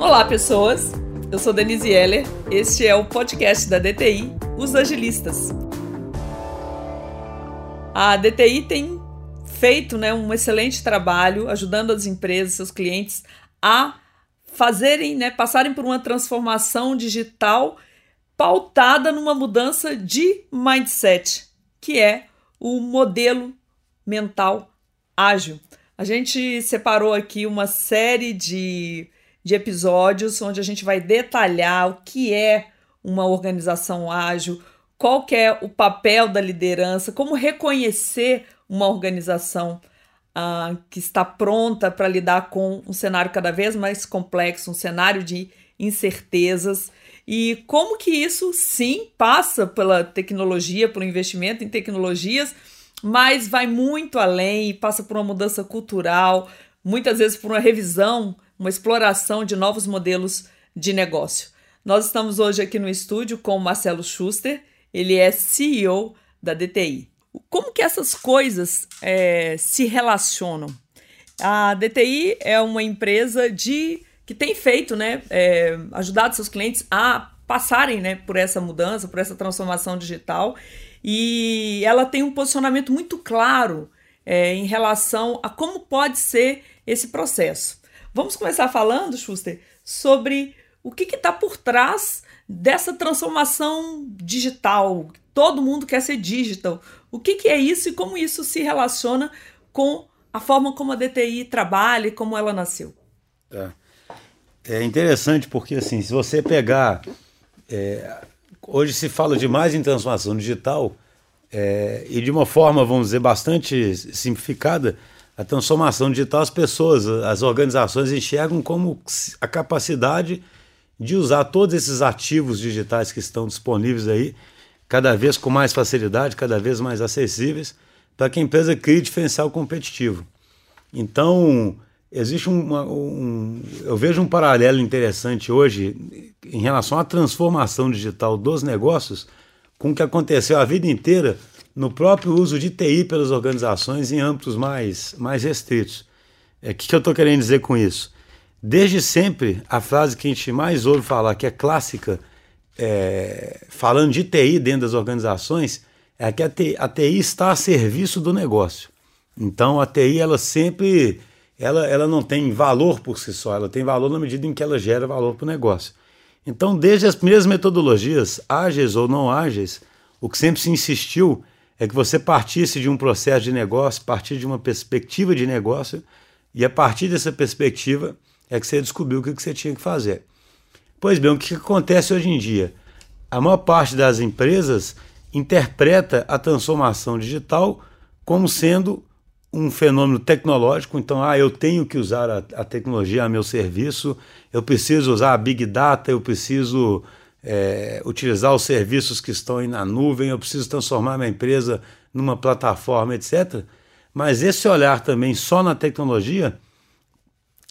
Olá, pessoas! Eu sou Denise Heller, este é o podcast da DTI, Os Agilistas. A DTI tem feito né, um excelente trabalho ajudando as empresas, seus clientes, a fazerem, né, passarem por uma transformação digital pautada numa mudança de mindset, que é o modelo mental ágil. A gente separou aqui uma série de de episódios onde a gente vai detalhar o que é uma organização ágil, qual é o papel da liderança, como reconhecer uma organização uh, que está pronta para lidar com um cenário cada vez mais complexo, um cenário de incertezas. E como que isso sim passa pela tecnologia, pelo investimento em tecnologias, mas vai muito além e passa por uma mudança cultural, muitas vezes por uma revisão uma exploração de novos modelos de negócio. Nós estamos hoje aqui no estúdio com o Marcelo Schuster, ele é CEO da DTI. Como que essas coisas é, se relacionam? A DTI é uma empresa de que tem feito, né, é, ajudado seus clientes a passarem, né, por essa mudança, por essa transformação digital, e ela tem um posicionamento muito claro é, em relação a como pode ser esse processo. Vamos começar falando, Schuster, sobre o que está por trás dessa transformação digital. Todo mundo quer ser digital. O que, que é isso e como isso se relaciona com a forma como a DTI trabalha e como ela nasceu? É, é interessante porque, assim, se você pegar. É, hoje se fala demais em transformação digital é, e de uma forma, vamos dizer, bastante simplificada a transformação digital, as pessoas, as organizações enxergam como a capacidade de usar todos esses ativos digitais que estão disponíveis aí, cada vez com mais facilidade, cada vez mais acessíveis, para que a empresa crie diferencial competitivo. Então, existe uma, um. Eu vejo um paralelo interessante hoje em relação à transformação digital dos negócios com o que aconteceu a vida inteira no próprio uso de TI pelas organizações em âmbitos mais, mais restritos. O é, que, que eu estou querendo dizer com isso? Desde sempre, a frase que a gente mais ouve falar, que é clássica, é, falando de TI dentro das organizações, é que a TI, a TI, está a serviço do negócio. Então, a TI, ela sempre ela, ela não tem valor por si só, ela tem valor na medida em que ela gera valor para o negócio. Então, desde as primeiras metodologias, ágeis ou não ágeis, o que sempre se insistiu é que você partisse de um processo de negócio, partir de uma perspectiva de negócio, e a partir dessa perspectiva é que você descobriu o que você tinha que fazer. Pois bem, o que acontece hoje em dia? A maior parte das empresas interpreta a transformação digital como sendo um fenômeno tecnológico. Então, ah, eu tenho que usar a, a tecnologia a meu serviço, eu preciso usar a Big Data, eu preciso é, utilizar os serviços que estão aí na nuvem, eu preciso transformar minha empresa numa plataforma, etc. Mas esse olhar também só na tecnologia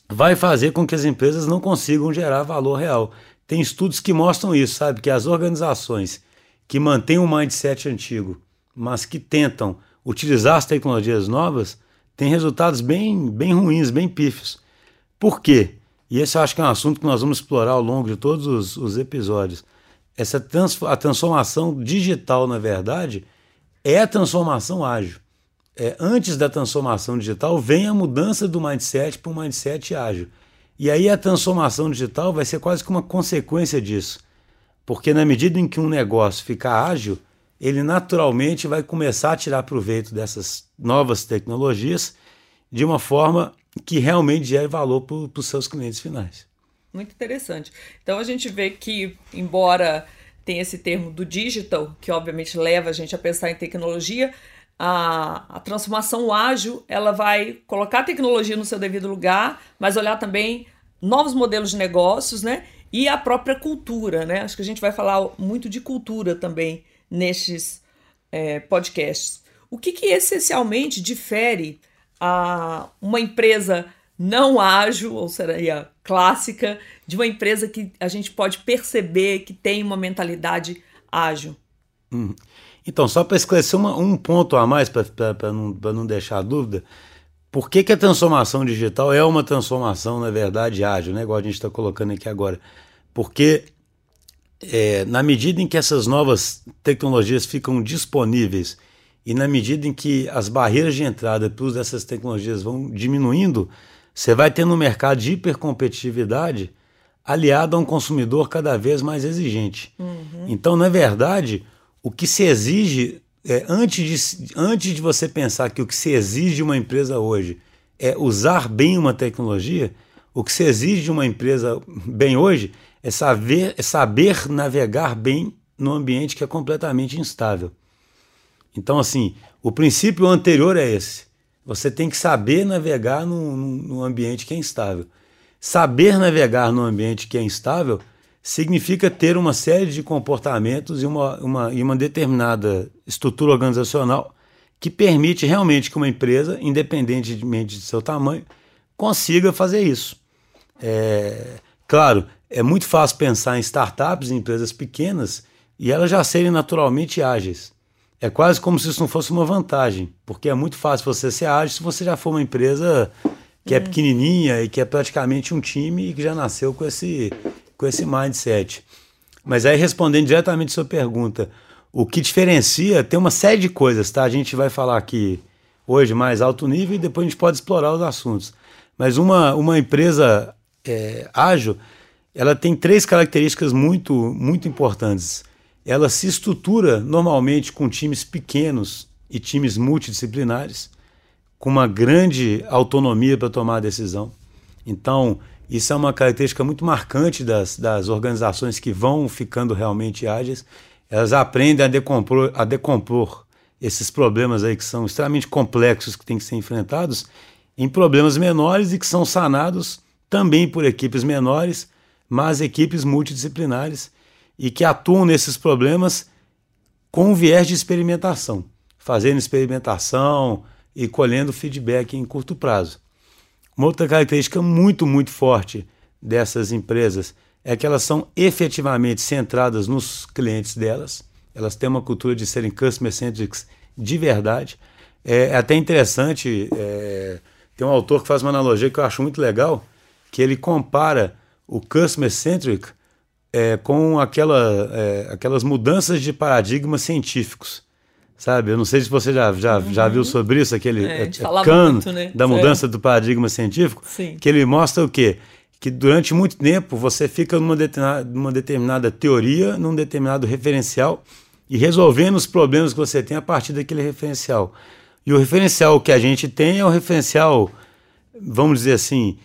vai fazer com que as empresas não consigam gerar valor real. Tem estudos que mostram isso, sabe? Que as organizações que mantêm um mindset antigo, mas que tentam utilizar as tecnologias novas, têm resultados bem, bem ruins, bem pífios. Por quê? E esse eu acho que é um assunto que nós vamos explorar ao longo de todos os, os episódios. Essa trans, a transformação digital, na verdade, é a transformação ágil. É, antes da transformação digital, vem a mudança do mindset para um mindset ágil. E aí a transformação digital vai ser quase que uma consequência disso. Porque na medida em que um negócio ficar ágil, ele naturalmente vai começar a tirar proveito dessas novas tecnologias de uma forma que realmente gere valor para os seus clientes finais. Muito interessante. Então a gente vê que, embora tenha esse termo do digital, que obviamente leva a gente a pensar em tecnologia, a, a transformação ágil ela vai colocar a tecnologia no seu devido lugar, mas olhar também novos modelos de negócios, né? E a própria cultura, né? Acho que a gente vai falar muito de cultura também nestes é, podcasts. O que, que essencialmente difere a uma empresa não ágil, ou seria clássica, de uma empresa que a gente pode perceber que tem uma mentalidade ágil. Hum. Então, só para esclarecer uma, um ponto a mais, para não, não deixar dúvida, por que, que a transformação digital é uma transformação, na verdade, ágil, né? igual a gente está colocando aqui agora? Porque é, na medida em que essas novas tecnologias ficam disponíveis e na medida em que as barreiras de entrada para uso dessas tecnologias vão diminuindo, você vai tendo um mercado de hipercompetitividade aliado a um consumidor cada vez mais exigente. Uhum. Então, na verdade, o que se exige, é, antes, de, antes de você pensar que o que se exige de uma empresa hoje é usar bem uma tecnologia, o que se exige de uma empresa bem hoje é saber, é saber navegar bem no ambiente que é completamente instável. Então, assim, o princípio anterior é esse. Você tem que saber navegar num, num ambiente que é instável. Saber navegar num ambiente que é instável significa ter uma série de comportamentos e uma, uma, e uma determinada estrutura organizacional que permite realmente que uma empresa, independentemente de seu tamanho, consiga fazer isso. É, claro, é muito fácil pensar em startups, em empresas pequenas, e elas já serem naturalmente ágeis. É quase como se isso não fosse uma vantagem, porque é muito fácil você ser ágil se você já for uma empresa que é, é pequenininha e que é praticamente um time e que já nasceu com esse, com esse mindset. Mas aí, respondendo diretamente sua pergunta, o que diferencia tem uma série de coisas, tá? A gente vai falar aqui hoje mais alto nível e depois a gente pode explorar os assuntos. Mas uma, uma empresa é, ágil, ela tem três características muito, muito importantes. Ela se estrutura normalmente com times pequenos e times multidisciplinares, com uma grande autonomia para tomar a decisão. Então, isso é uma característica muito marcante das, das organizações que vão ficando realmente ágeis. Elas aprendem a decompor, a decompor esses problemas aí que são extremamente complexos que têm que ser enfrentados em problemas menores e que são sanados também por equipes menores mas equipes multidisciplinares e que atuam nesses problemas com viés de experimentação, fazendo experimentação e colhendo feedback em curto prazo. Uma outra característica muito, muito forte dessas empresas é que elas são efetivamente centradas nos clientes delas, elas têm uma cultura de serem customer centric de verdade. É, é até interessante, é, tem um autor que faz uma analogia que eu acho muito legal, que ele compara o customer centric é, com aquela, é, aquelas mudanças de paradigmas científicos. Sabe? Eu não sei se você já, já, uhum. já viu sobre isso, aquele é, é Kahn, muito, né? da mudança é. do paradigma científico, Sim. que ele mostra o quê? Que durante muito tempo você fica numa determinada, numa determinada teoria, num determinado referencial, e resolvendo os problemas que você tem a partir daquele referencial. E o referencial que a gente tem é o referencial, vamos dizer assim,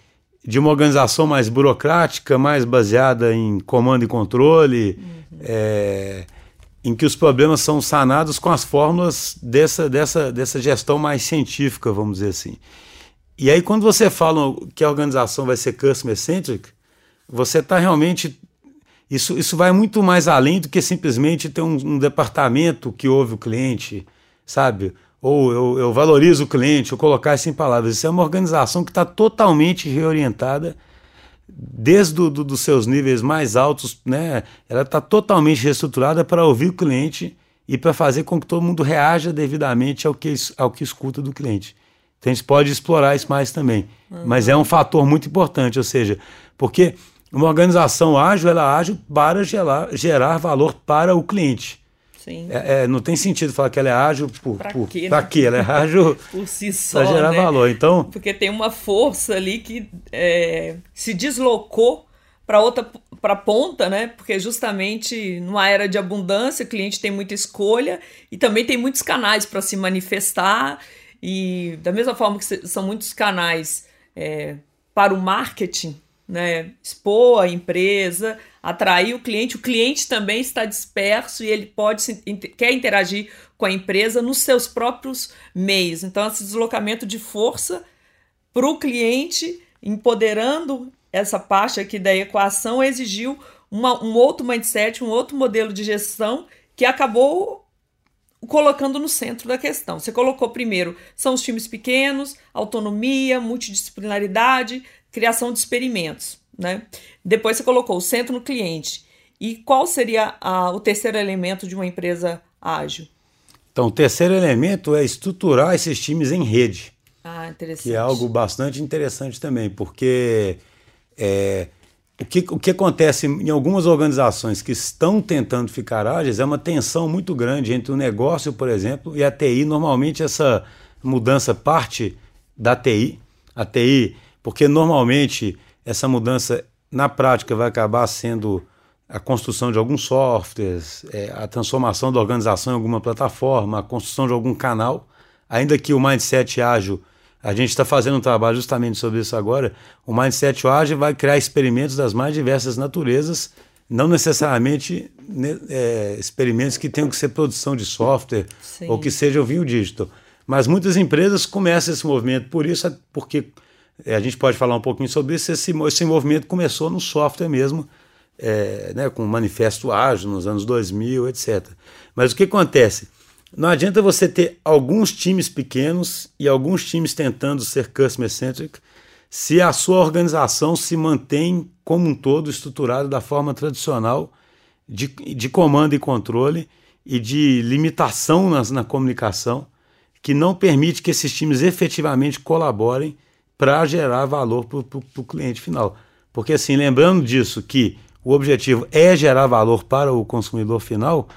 de uma organização mais burocrática, mais baseada em comando e controle, uhum. é, em que os problemas são sanados com as fórmulas dessa, dessa, dessa gestão mais científica, vamos dizer assim. E aí, quando você fala que a organização vai ser customer centric, você está realmente. Isso, isso vai muito mais além do que simplesmente ter um, um departamento que ouve o cliente, sabe? Ou eu, eu valorizo o cliente, eu colocar isso em palavras. Isso é uma organização que está totalmente reorientada desde do, do, dos seus níveis mais altos, né? Ela está totalmente reestruturada para ouvir o cliente e para fazer com que todo mundo reaja devidamente ao que, ao que escuta do cliente. Então a gente pode explorar isso mais também. Uhum. Mas é um fator muito importante, ou seja, porque uma organização ágil, ela age para gerar, gerar valor para o cliente. Sim. É, é, não tem sentido falar que ela é ágil por, pra por, quê, né? quê? Ela é ágil por si só, para gerar né? valor. Então, porque tem uma força ali que é, se deslocou para outra para ponta, né? Porque justamente numa era de abundância, o cliente tem muita escolha e também tem muitos canais para se manifestar e da mesma forma que são muitos canais é, para o marketing, né? Expor a empresa, atrair o cliente. O cliente também está disperso e ele pode quer interagir com a empresa nos seus próprios meios. Então, esse deslocamento de força para o cliente, empoderando essa parte aqui da equação, exigiu uma, um outro mindset, um outro modelo de gestão que acabou colocando no centro da questão. Você colocou primeiro, são os times pequenos, autonomia, multidisciplinaridade, criação de experimentos né? Depois você colocou o centro no cliente. E qual seria a, o terceiro elemento de uma empresa ágil? Então, o terceiro elemento é estruturar esses times em rede. Ah, interessante. Que é algo bastante interessante também, porque é, o, que, o que acontece em algumas organizações que estão tentando ficar ágeis é uma tensão muito grande entre o negócio, por exemplo, e a TI. Normalmente essa mudança parte da TI, a TI, porque normalmente essa mudança na prática vai acabar sendo a construção de alguns softwares, é, a transformação da organização em alguma plataforma, a construção de algum canal. Ainda que o mindset ágil, a gente está fazendo um trabalho justamente sobre isso agora, o mindset ágil vai criar experimentos das mais diversas naturezas, não necessariamente né, é, experimentos que tenham que ser produção de software Sim. ou que sejam via digital. Mas muitas empresas começam esse movimento, por isso, porque é, a gente pode falar um pouquinho sobre isso, esse, esse movimento começou no software mesmo, é, né, com o Manifesto Ágil nos anos 2000, etc. Mas o que acontece? Não adianta você ter alguns times pequenos e alguns times tentando ser customer centric se a sua organização se mantém como um todo estruturada da forma tradicional de, de comando e controle e de limitação nas, na comunicação que não permite que esses times efetivamente colaborem para gerar valor para o cliente final. Porque assim, lembrando disso que o objetivo é gerar valor para o consumidor final,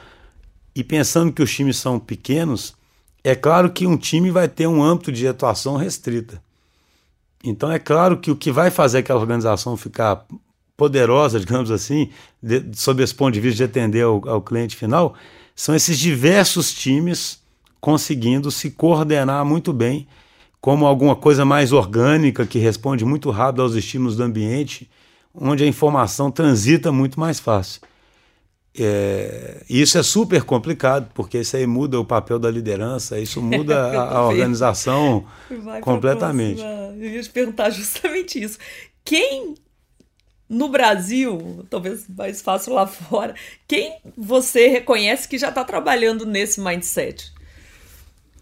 e pensando que os times são pequenos, é claro que um time vai ter um âmbito de atuação restrita. Então é claro que o que vai fazer aquela organização ficar poderosa, digamos assim, de, sob esse ponto de vista de atender ao, ao cliente final, são esses diversos times conseguindo se coordenar muito bem como alguma coisa mais orgânica que responde muito rápido aos estímulos do ambiente onde a informação transita muito mais fácil. É, isso é super complicado, porque isso aí muda o papel da liderança, isso muda a, a organização Vai completamente. Eu ia te perguntar justamente isso. Quem no Brasil, talvez mais fácil lá fora, quem você reconhece que já está trabalhando nesse mindset?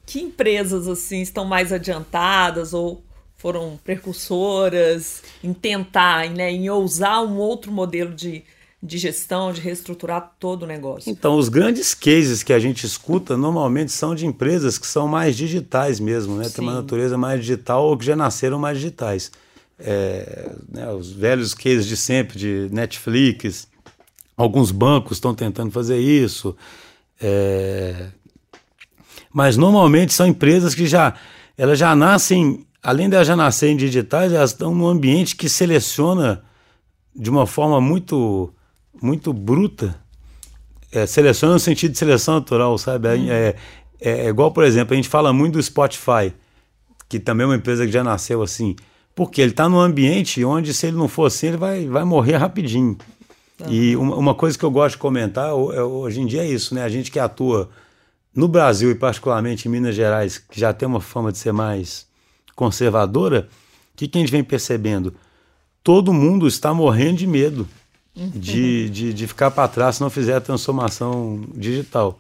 Que empresas assim estão mais adiantadas ou foram precursoras em tentar, né, em ousar um outro modelo de, de gestão, de reestruturar todo o negócio. Então, os grandes cases que a gente escuta normalmente são de empresas que são mais digitais mesmo, né? Tem uma natureza mais digital ou que já nasceram mais digitais. É, né, os velhos cases de sempre, de Netflix, alguns bancos estão tentando fazer isso. É, mas normalmente são empresas que já elas já nascem além de elas já nascerem digitais, elas estão num ambiente que seleciona de uma forma muito, muito bruta. É, seleciona no sentido de seleção natural, sabe? Hum. É, é, é, igual, por exemplo, a gente fala muito do Spotify, que também é uma empresa que já nasceu assim. Porque ele está num ambiente onde, se ele não for assim, ele vai, vai morrer rapidinho. Uhum. E uma, uma, coisa que eu gosto de comentar é, hoje em dia é isso, né? A gente que atua no Brasil e particularmente em Minas Gerais, que já tem uma fama de ser mais conservadora, o que, que a gente vem percebendo? Todo mundo está morrendo de medo de, de, de ficar para trás se não fizer a transformação digital.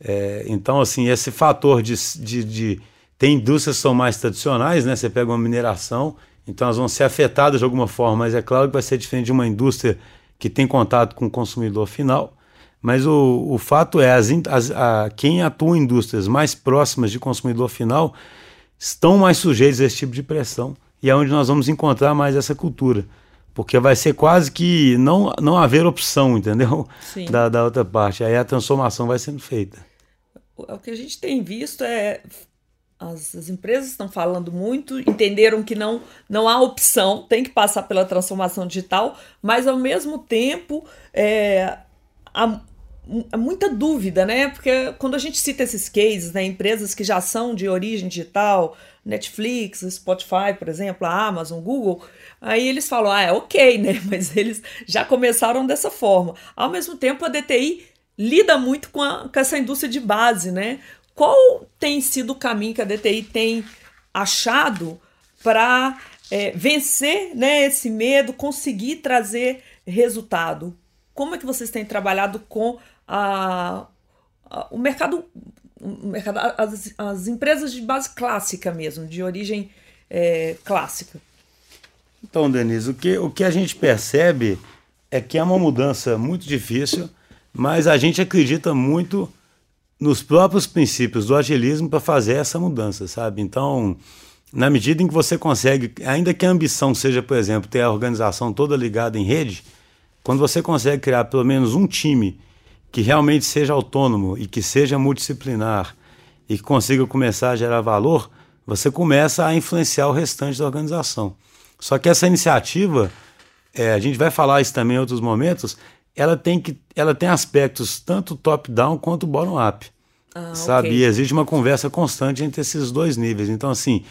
É, então, assim, esse fator de, de, de. Tem indústrias que são mais tradicionais, né? Você pega uma mineração, então elas vão ser afetadas de alguma forma, mas é claro que vai ser diferente de uma indústria que tem contato com o consumidor final. Mas o, o fato é, as, as, a, quem atua em indústrias mais próximas de consumidor final estão mais sujeitos a esse tipo de pressão e é onde nós vamos encontrar mais essa cultura. Porque vai ser quase que não, não haver opção, entendeu? Da, da outra parte. Aí a transformação vai sendo feita. O que a gente tem visto é as, as, empresas estão falando muito, entenderam que não, não há opção, tem que passar pela transformação digital, mas ao mesmo tempo é, muita dúvida, né? Porque quando a gente cita esses cases, né, empresas que já são de origem digital, Netflix, Spotify, por exemplo, a Amazon, Google, aí eles falam, ah, é ok, né? Mas eles já começaram dessa forma. Ao mesmo tempo, a DTI lida muito com, a, com essa indústria de base, né? Qual tem sido o caminho que a DTI tem achado para é, vencer né, esse medo, conseguir trazer resultado? Como é que vocês têm trabalhado com a, a, o mercado, o mercado as, as, empresas de base clássica mesmo, de origem é, clássica. Então, Denise, o que, o que a gente percebe é que é uma mudança muito difícil, mas a gente acredita muito nos próprios princípios do agilismo para fazer essa mudança, sabe? Então, na medida em que você consegue, ainda que a ambição seja, por exemplo, ter a organização toda ligada em rede, quando você consegue criar pelo menos um time que realmente seja autônomo e que seja multidisciplinar e que consiga começar a gerar valor, você começa a influenciar o restante da organização. Só que essa iniciativa, é, a gente vai falar isso também em outros momentos, ela tem, que, ela tem aspectos tanto top-down quanto bottom-up. Ah, sabe? Okay. E existe uma conversa constante entre esses dois níveis. Então, assim,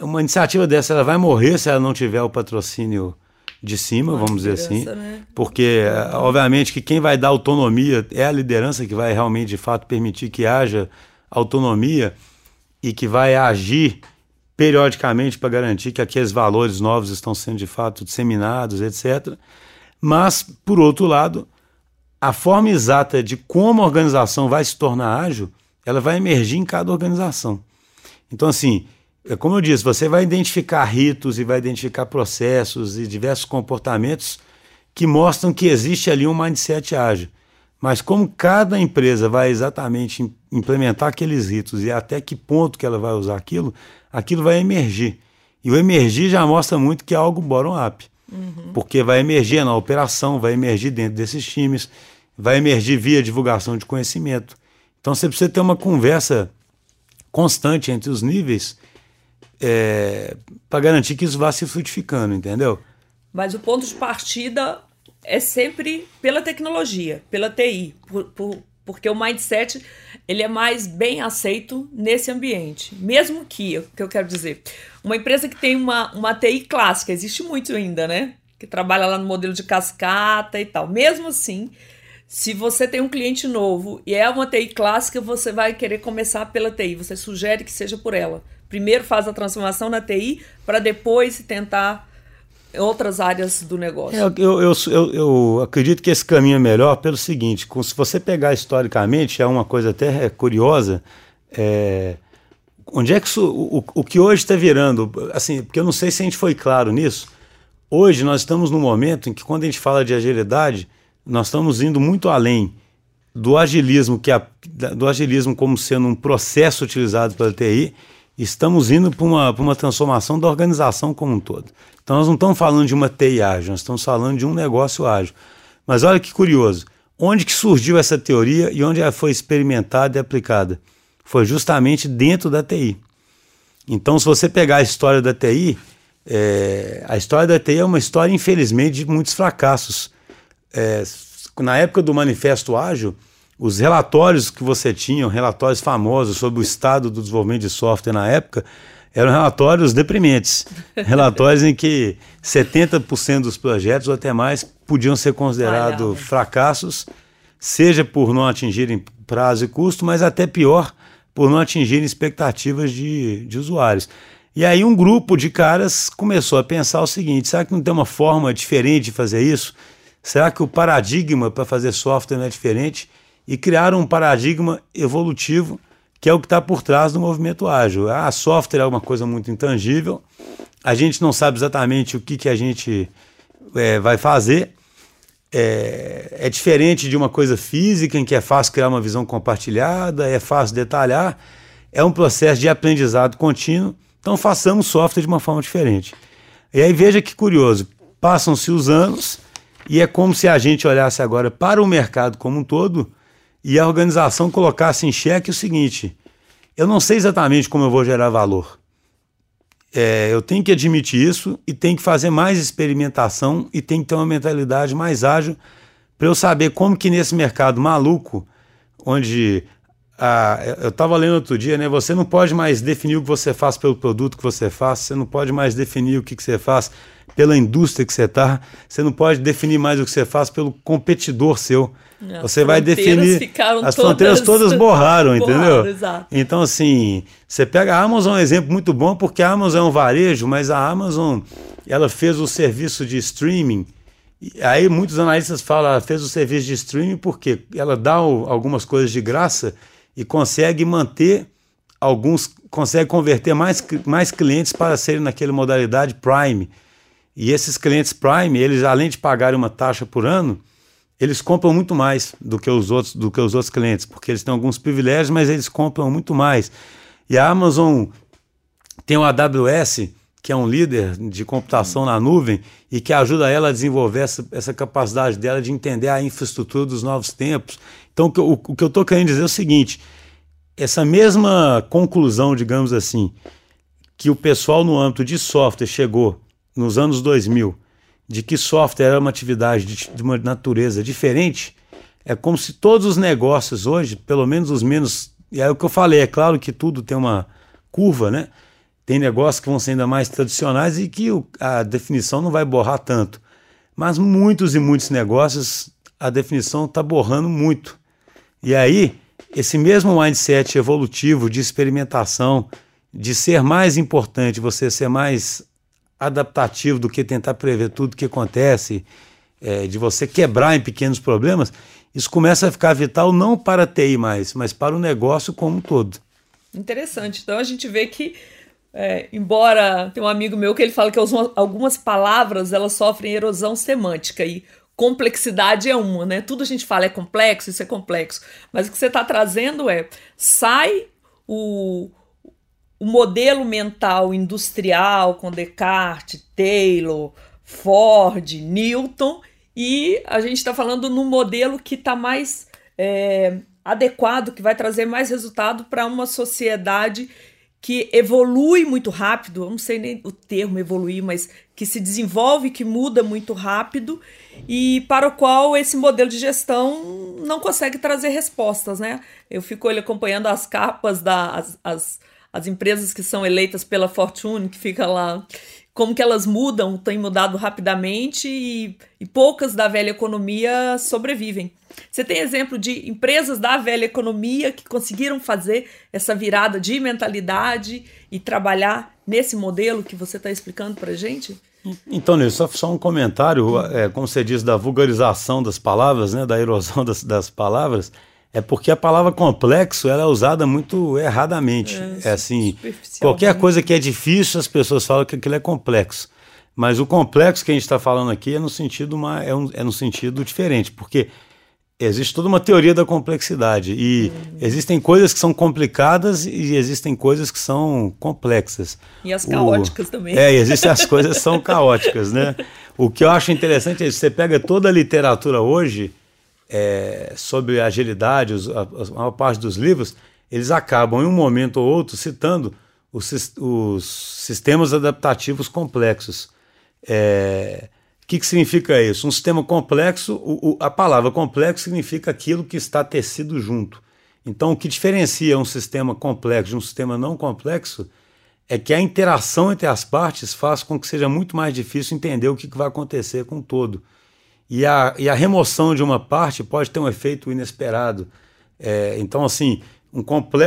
uma iniciativa dessa ela vai morrer se ela não tiver o patrocínio de cima, uma vamos dizer assim, né? porque obviamente que quem vai dar autonomia é a liderança que vai realmente de fato permitir que haja autonomia e que vai agir periodicamente para garantir que aqueles valores novos estão sendo de fato disseminados, etc. Mas por outro lado, a forma exata de como a organização vai se tornar ágil, ela vai emergir em cada organização. Então assim, como eu disse, você vai identificar ritos e vai identificar processos e diversos comportamentos que mostram que existe ali um mindset ágil. Mas como cada empresa vai exatamente implementar aqueles ritos e até que ponto que ela vai usar aquilo, aquilo vai emergir. E o emergir já mostra muito que é algo bottom-up. Uhum. Porque vai emergir na operação, vai emergir dentro desses times, vai emergir via divulgação de conhecimento. Então você precisa ter uma conversa constante entre os níveis é, para garantir que isso vá se frutificando, entendeu? Mas o ponto de partida é sempre pela tecnologia, pela TI, por, por, porque o mindset ele é mais bem aceito nesse ambiente. Mesmo que, o que eu quero dizer, uma empresa que tem uma, uma TI clássica, existe muito ainda, né? Que trabalha lá no modelo de cascata e tal. Mesmo assim, se você tem um cliente novo e é uma TI clássica, você vai querer começar pela TI. Você sugere que seja por ela primeiro faz a transformação na TI para depois tentar outras áreas do negócio. É, eu, eu, eu, eu, acredito que esse caminho é melhor pelo seguinte: se você pegar historicamente, é uma coisa até curiosa. É, onde é que isso, o, o que hoje está virando? Assim, porque eu não sei se a gente foi claro nisso. Hoje nós estamos num momento em que, quando a gente fala de agilidade, nós estamos indo muito além do agilismo, que a, do agilismo como sendo um processo utilizado pela TI estamos indo para uma, uma transformação da organização como um todo. Então nós não estamos falando de uma TI ágil, nós estamos falando de um negócio ágil. Mas olha que curioso, onde que surgiu essa teoria e onde ela foi experimentada e aplicada? Foi justamente dentro da TI. Então se você pegar a história da TI, é, a história da TI é uma história, infelizmente, de muitos fracassos. É, na época do Manifesto Ágil, os relatórios que você tinha, relatórios famosos sobre o estado do desenvolvimento de software na época, eram relatórios deprimentes. relatórios em que 70% dos projetos ou até mais podiam ser considerados fracassos, seja por não atingirem prazo e custo, mas até pior, por não atingirem expectativas de, de usuários. E aí um grupo de caras começou a pensar o seguinte: será que não tem uma forma diferente de fazer isso? Será que o paradigma para fazer software não é diferente? E criaram um paradigma evolutivo que é o que está por trás do movimento ágil. A software é uma coisa muito intangível, a gente não sabe exatamente o que, que a gente é, vai fazer. É, é, diferente de uma coisa física, em que é fácil criar uma visão compartilhada, é fácil detalhar, é um processo de aprendizado contínuo. Então façamos software de uma forma diferente. E aí veja que curioso, passam-se os anos e é como se a gente olhasse agora para o mercado como um todo e a organização colocasse em xeque o seguinte: eu não sei exatamente como eu vou gerar valor. É, eu tenho que admitir isso e tenho que fazer mais experimentação e tenho que ter uma mentalidade mais ágil para eu saber como que nesse mercado maluco, onde ah, eu estava lendo outro dia, né? Você não pode mais definir o que você faz pelo produto que você faz, você não pode mais definir o que, que você faz pela indústria que você está, você não pode definir mais o que você faz pelo competidor seu. As você vai definir. As todas... fronteiras todas borraram, entendeu? Exato. Então, assim, você pega a Amazon é um exemplo muito bom, porque a Amazon é um varejo, mas a Amazon ela fez o serviço de streaming. E aí muitos analistas falam, ela fez o serviço de streaming porque ela dá o, algumas coisas de graça e consegue manter alguns, consegue converter mais, mais clientes para serem naquela modalidade Prime. E esses clientes Prime, eles além de pagarem uma taxa por ano, eles compram muito mais do que os outros, do que os outros clientes, porque eles têm alguns privilégios, mas eles compram muito mais. E a Amazon tem o AWS, que é um líder de computação na nuvem e que ajuda ela a desenvolver essa, essa capacidade dela de entender a infraestrutura dos novos tempos. Então, o o que eu estou querendo dizer é o seguinte: essa mesma conclusão, digamos assim, que o pessoal no âmbito de software chegou nos anos 2000, de que software era uma atividade de, de uma natureza diferente, é como se todos os negócios hoje, pelo menos os menos. E é o que eu falei, é claro que tudo tem uma curva, né? Tem negócios que vão ser ainda mais tradicionais e que a definição não vai borrar tanto. Mas muitos e muitos negócios, a definição está borrando muito. E aí, esse mesmo mindset evolutivo de experimentação, de ser mais importante, você ser mais adaptativo do que tentar prever tudo que acontece, é, de você quebrar em pequenos problemas, isso começa a ficar vital não para a TI mais, mas para o negócio como um todo. Interessante. Então a gente vê que é, embora tem um amigo meu que ele fala que algumas palavras elas sofrem erosão semântica e complexidade é uma, né? Tudo a gente fala é complexo, isso é complexo. Mas o que você está trazendo é sai o, o modelo mental industrial com Descartes, Taylor, Ford, Newton e a gente está falando num modelo que está mais é, adequado, que vai trazer mais resultado para uma sociedade que evolui muito rápido, eu não sei nem o termo evoluir, mas que se desenvolve, que muda muito rápido e para o qual esse modelo de gestão não consegue trazer respostas, né? Eu fico acompanhando as capas das as, as empresas que são eleitas pela Fortune, que fica lá como que elas mudam, têm mudado rapidamente e, e poucas da velha economia sobrevivem. Você tem exemplo de empresas da velha economia que conseguiram fazer essa virada de mentalidade e trabalhar nesse modelo que você está explicando para a gente? Então, Nilson, só, só um comentário, é, como você diz, da vulgarização das palavras, né, da erosão das, das palavras, é porque a palavra complexo ela é usada muito erradamente. É, é assim, qualquer coisa que é difícil, as pessoas falam que aquilo é complexo. Mas o complexo que a gente está falando aqui é no sentido uma, é, um, é no sentido diferente, porque existe toda uma teoria da complexidade e uhum. existem coisas que são complicadas e existem coisas que são complexas. E as caóticas o, também. É, existem as coisas que são caóticas, né? O que eu acho interessante é isso, você pega toda a literatura hoje é, sobre agilidade, os, a, a maior parte dos livros, eles acabam em um momento ou outro citando os, os sistemas adaptativos complexos. É, que, que significa isso? Um sistema complexo, o, o, a palavra complexo significa aquilo que está tecido junto. Então, o que diferencia um sistema complexo de um sistema não complexo é que a interação entre as partes faz com que seja muito mais difícil entender o que, que vai acontecer com o todo. E a, e a remoção de uma parte pode ter um efeito inesperado. É, então, assim, um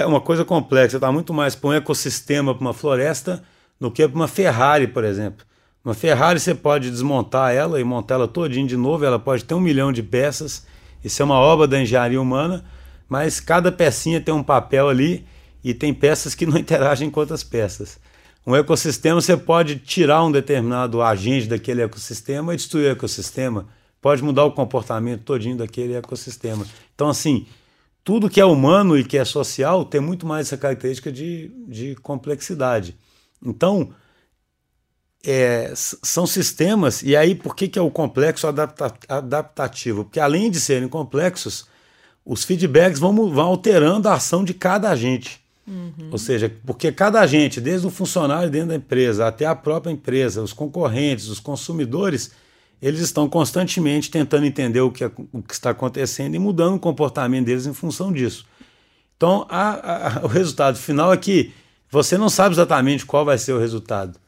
uma coisa complexa está muito mais para um ecossistema, para uma floresta, do que para uma Ferrari, por exemplo. Uma Ferrari você pode desmontar ela e montar ela todinha de novo, ela pode ter um milhão de peças, isso é uma obra da engenharia humana, mas cada pecinha tem um papel ali e tem peças que não interagem com outras peças. Um ecossistema você pode tirar um determinado agente daquele ecossistema e destruir o ecossistema, pode mudar o comportamento todinho daquele ecossistema. Então assim, tudo que é humano e que é social tem muito mais essa característica de, de complexidade. Então, é, são sistemas, e aí por que, que é o complexo adapta, adaptativo? Porque além de serem complexos, os feedbacks vão, vão alterando a ação de cada agente. Uhum. Ou seja, porque cada agente, desde o funcionário dentro da empresa até a própria empresa, os concorrentes, os consumidores, eles estão constantemente tentando entender o que, é, o que está acontecendo e mudando o comportamento deles em função disso. Então, a, a, o resultado final é que você não sabe exatamente qual vai ser o resultado.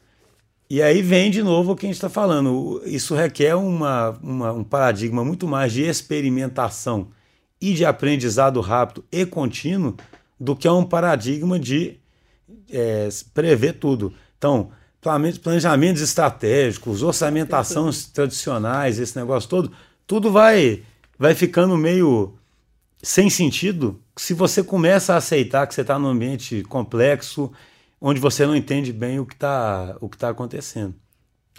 E aí vem de novo o que a gente está falando. Isso requer uma, uma, um paradigma muito mais de experimentação e de aprendizado rápido e contínuo do que um paradigma de é, prever tudo. Então, planejamentos estratégicos, orçamentações tradicionais, esse negócio todo, tudo vai, vai ficando meio sem sentido se você começa a aceitar que você está num ambiente complexo onde você não entende bem o que está tá acontecendo.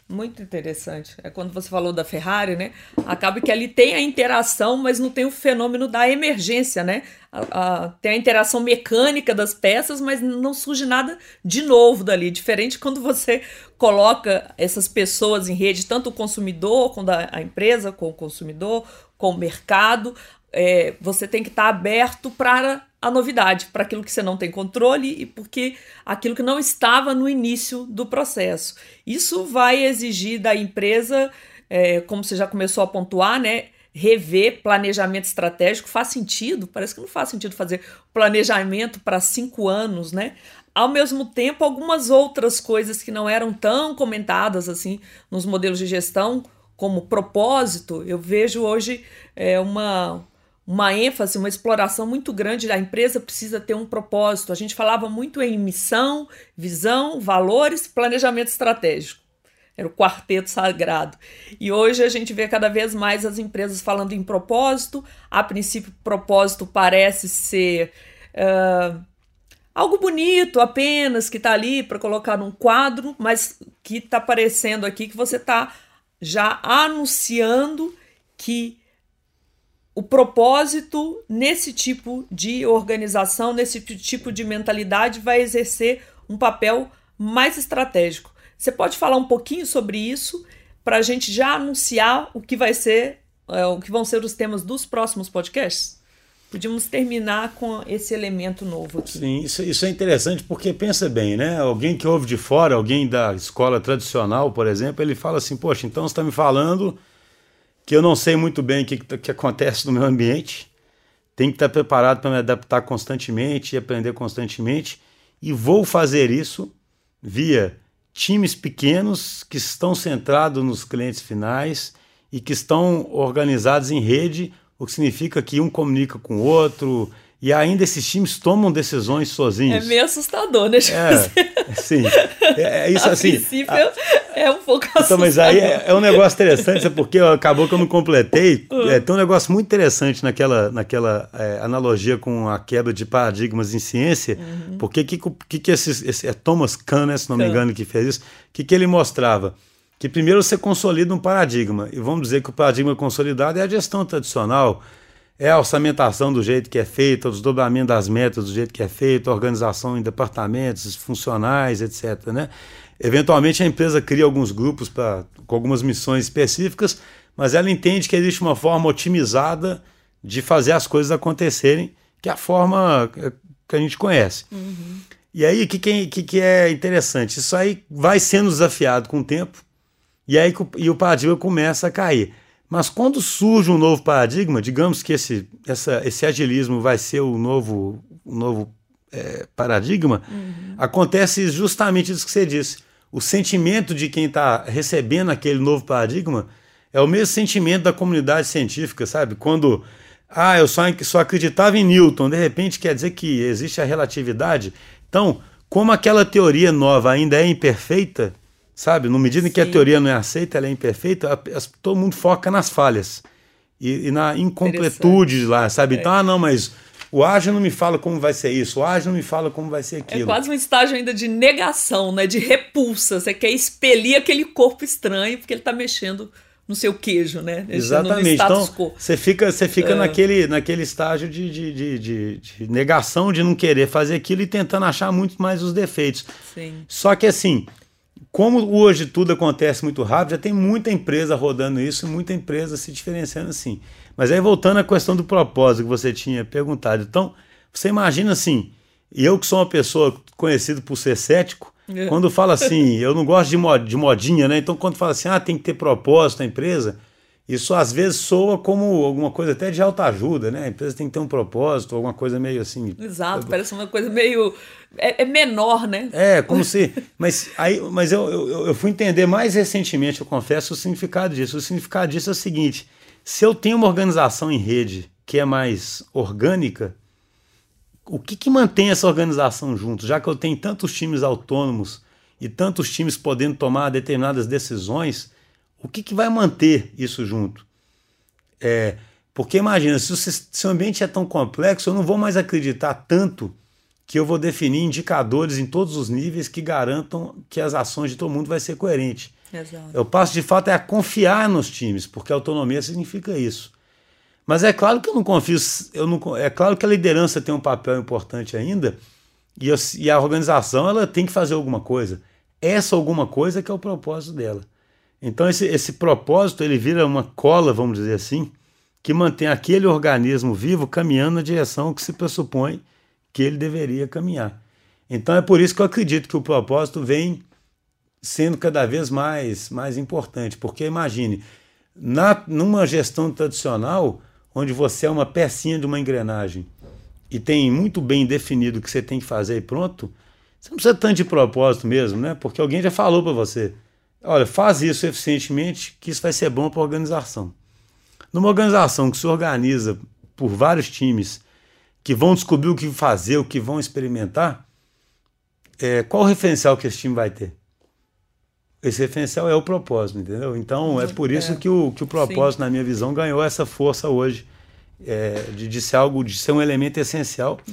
Muito interessante. É quando você falou da Ferrari, né? Acaba que ali tem a interação, mas não tem o fenômeno da emergência, né? A, a, tem a interação mecânica das peças, mas não surge nada de novo dali. Diferente quando você coloca essas pessoas em rede, tanto o consumidor, com a, a empresa, com o consumidor, com o mercado. É, você tem que estar aberto para a novidade, para aquilo que você não tem controle e porque aquilo que não estava no início do processo. Isso vai exigir da empresa, é, como você já começou a pontuar, né? Rever planejamento estratégico faz sentido? Parece que não faz sentido fazer planejamento para cinco anos, né? Ao mesmo tempo, algumas outras coisas que não eram tão comentadas assim nos modelos de gestão, como propósito, eu vejo hoje é, uma uma ênfase, uma exploração muito grande. A empresa precisa ter um propósito. A gente falava muito em missão, visão, valores, planejamento estratégico. Era o quarteto sagrado. E hoje a gente vê cada vez mais as empresas falando em propósito. A princípio, propósito parece ser uh, algo bonito apenas, que está ali para colocar num quadro, mas que está parecendo aqui que você está já anunciando que o propósito nesse tipo de organização, nesse tipo de mentalidade, vai exercer um papel mais estratégico. Você pode falar um pouquinho sobre isso para a gente já anunciar o que vai ser, é, o que vão ser os temas dos próximos podcasts? Podíamos terminar com esse elemento novo aqui. Sim, isso, isso é interessante porque pensa bem, né? Alguém que ouve de fora, alguém da escola tradicional, por exemplo, ele fala assim: Poxa, então você está me falando que eu não sei muito bem o que, que acontece no meu ambiente. Tenho que estar preparado para me adaptar constantemente e aprender constantemente. E vou fazer isso via times pequenos que estão centrados nos clientes finais e que estão organizados em rede, o que significa que um comunica com o outro, e ainda esses times tomam decisões sozinhos. É meio assustador, né? É, sim. É, é isso a assim. princípio a, é um pouco assustador. Então, mas aí é, é um negócio interessante, porque acabou que eu não completei. Uhum. É, tem um negócio muito interessante naquela, naquela é, analogia com a quebra de paradigmas em ciência, uhum. porque que, que, que esse, esse, é Thomas Kahn, né, se não me engano, que fez isso, que, que ele mostrava? Que primeiro você consolida um paradigma, e vamos dizer que o paradigma consolidado é a gestão tradicional, é a orçamentação do jeito que é feita, o desdobramento das metas do jeito que é feito, a organização em departamentos funcionais, etc. Né? Eventualmente a empresa cria alguns grupos pra, com algumas missões específicas, mas ela entende que existe uma forma otimizada de fazer as coisas acontecerem, que é a forma que a gente conhece. Uhum. E aí, o que, que, que, é interessante? Isso aí vai sendo desafiado com o tempo, e aí e o paradigma começa a cair. Mas quando surge um novo paradigma, digamos que esse, essa, esse agilismo vai ser o novo, o novo é, paradigma, uhum. acontece justamente isso que você disse. O sentimento de quem está recebendo aquele novo paradigma é o mesmo sentimento da comunidade científica, sabe? Quando, ah, eu só, só acreditava em Newton, de repente quer dizer que existe a relatividade. Então, como aquela teoria nova ainda é imperfeita, Sabe? No medida em que a teoria não é aceita, ela é imperfeita, a, a, todo mundo foca nas falhas e, e na incompletude lá, sabe? É. Então, ah, não, mas o ágil não me fala como vai ser isso, o ágil não me fala como vai ser é aquilo. É quase um estágio ainda de negação, né? De repulsa. Você quer expelir aquele corpo estranho porque ele está mexendo no seu queijo, né? Exatamente. Então, você fica, você fica é. naquele, naquele estágio de, de, de, de, de negação de não querer fazer aquilo e tentando achar muito mais os defeitos. Sim. Só que assim, como hoje tudo acontece muito rápido, já tem muita empresa rodando isso, muita empresa se diferenciando assim. Mas aí voltando à questão do propósito que você tinha perguntado. Então, você imagina assim, eu que sou uma pessoa conhecida por ser cético, é. quando fala assim, eu não gosto de, mod, de modinha, né? Então, quando fala assim, ah, tem que ter propósito na empresa, isso às vezes soa como alguma coisa até de alta ajuda, né? A empresa tem que ter um propósito, alguma coisa meio assim. Exato, parece uma coisa meio. É, é menor, né? É, como se. Mas, aí, mas eu, eu, eu fui entender mais recentemente, eu confesso, o significado disso. O significado disso é o seguinte: se eu tenho uma organização em rede que é mais orgânica, o que, que mantém essa organização junto? Já que eu tenho tantos times autônomos e tantos times podendo tomar determinadas decisões o que, que vai manter isso junto? É, porque imagina, se o, se o ambiente é tão complexo, eu não vou mais acreditar tanto que eu vou definir indicadores em todos os níveis que garantam que as ações de todo mundo vai ser coerente. Exato. Eu passo de fato é a confiar nos times, porque autonomia significa isso. Mas é claro que eu não confio, eu não, é claro que a liderança tem um papel importante ainda, e, eu, e a organização ela tem que fazer alguma coisa. Essa alguma coisa que é o propósito dela. Então esse, esse propósito ele vira uma cola, vamos dizer assim, que mantém aquele organismo vivo caminhando na direção que se pressupõe que ele deveria caminhar. Então é por isso que eu acredito que o propósito vem sendo cada vez mais, mais importante, porque imagine, na, numa gestão tradicional, onde você é uma pecinha de uma engrenagem e tem muito bem definido o que você tem que fazer e pronto, você não precisa tanto de propósito mesmo, né? Porque alguém já falou para você, olha, faz isso eficientemente, que isso vai ser bom para a organização. Numa organização que se organiza por vários times que vão descobrir o que fazer, o que vão experimentar, é, qual o referencial que esse time vai ter? Esse referencial é o propósito, entendeu? Então é por isso é. que, o, que o propósito, Sim. na minha visão, ganhou essa força hoje é, de, de ser algo, de ser um elemento essencial é.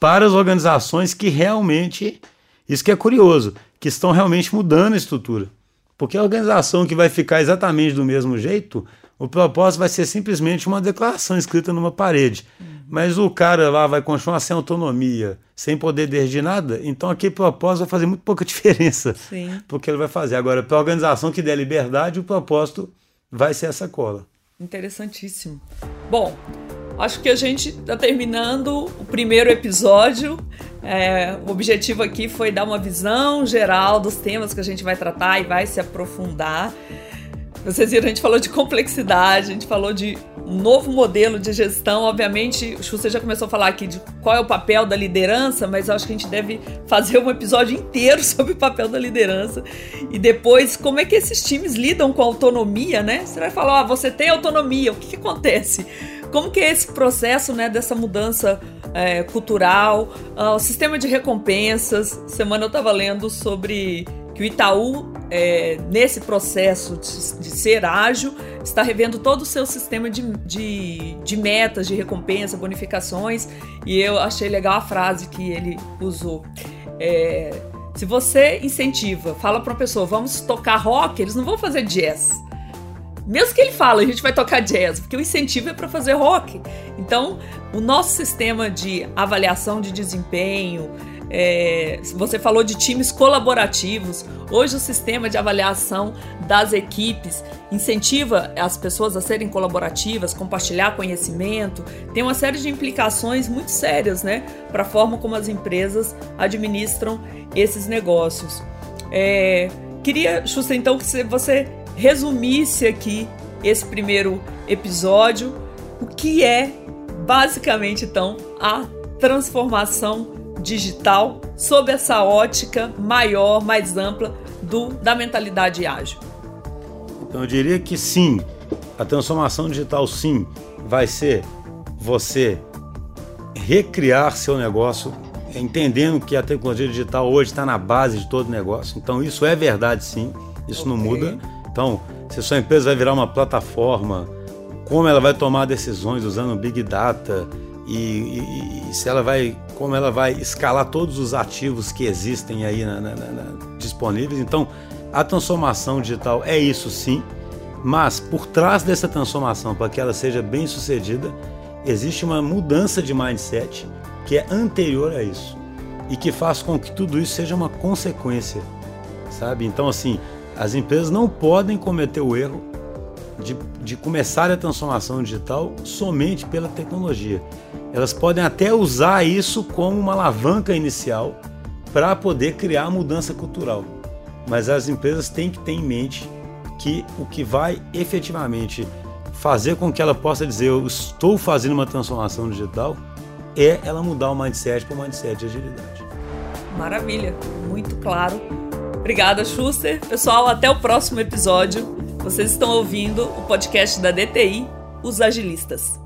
para as organizações que realmente, isso que é curioso, que estão realmente mudando a estrutura. Porque a organização que vai ficar exatamente do mesmo jeito, o propósito vai ser simplesmente uma declaração escrita numa parede. Uhum. Mas o cara lá vai continuar sem autonomia, sem poder decidir nada, então aquele propósito vai fazer muito pouca diferença. Sim. Porque ele vai fazer. Agora, para a organização que der liberdade, o propósito vai ser essa cola. Interessantíssimo. Bom, acho que a gente está terminando o primeiro episódio. É, o objetivo aqui foi dar uma visão geral dos temas que a gente vai tratar e vai se aprofundar. Vocês viram, a gente falou de complexidade, a gente falou de um novo modelo de gestão. Obviamente, você já começou a falar aqui de qual é o papel da liderança, mas eu acho que a gente deve fazer um episódio inteiro sobre o papel da liderança. E depois, como é que esses times lidam com a autonomia, né? Você vai falar, ah, você tem autonomia, o que, que acontece? Como que é esse processo, né, dessa mudança é, cultural, uh, o sistema de recompensas. Semana eu estava lendo sobre que o Itaú, é, nesse processo de, de, ser ágil, está revendo todo o seu sistema de, de, de, metas, de recompensa, bonificações, e eu achei legal a frase que ele usou. É, se você incentiva, fala para uma pessoa, vamos tocar rock, eles não vão fazer jazz. Mesmo que ele fale, a gente vai tocar jazz, porque o incentivo é para fazer rock. Então, o nosso sistema de avaliação de desempenho, é, você falou de times colaborativos. Hoje, o sistema de avaliação das equipes incentiva as pessoas a serem colaborativas, compartilhar conhecimento. Tem uma série de implicações muito sérias né, para a forma como as empresas administram esses negócios. É, queria, Xuxa, então, que você resumisse aqui esse primeiro episódio. O que é, basicamente, então, a transformação digital sob essa ótica maior, mais ampla do, da mentalidade ágil? Então eu diria que sim, a transformação digital sim vai ser você recriar seu negócio, entendendo que a tecnologia digital hoje está na base de todo negócio. Então isso é verdade sim, isso okay. não muda. Então, se sua empresa vai virar uma plataforma, como ela vai tomar decisões usando Big Data e, e, e se ela vai como ela vai escalar todos os ativos que existem aí na, na, na, disponíveis. Então, a transformação digital é isso sim, mas por trás dessa transformação, para que ela seja bem sucedida, existe uma mudança de mindset que é anterior a isso e que faz com que tudo isso seja uma consequência, sabe? Então, assim, as empresas não podem cometer o erro de, de começar a transformação digital somente pela tecnologia. Elas podem até usar isso como uma alavanca inicial para poder criar mudança cultural. Mas as empresas têm que ter em mente que o que vai efetivamente fazer com que ela possa dizer eu estou fazendo uma transformação digital é ela mudar o mindset para o mindset de agilidade. Maravilha, muito claro. Obrigada, Schuster. Pessoal, até o próximo episódio. Vocês estão ouvindo o podcast da DTI, Os Agilistas.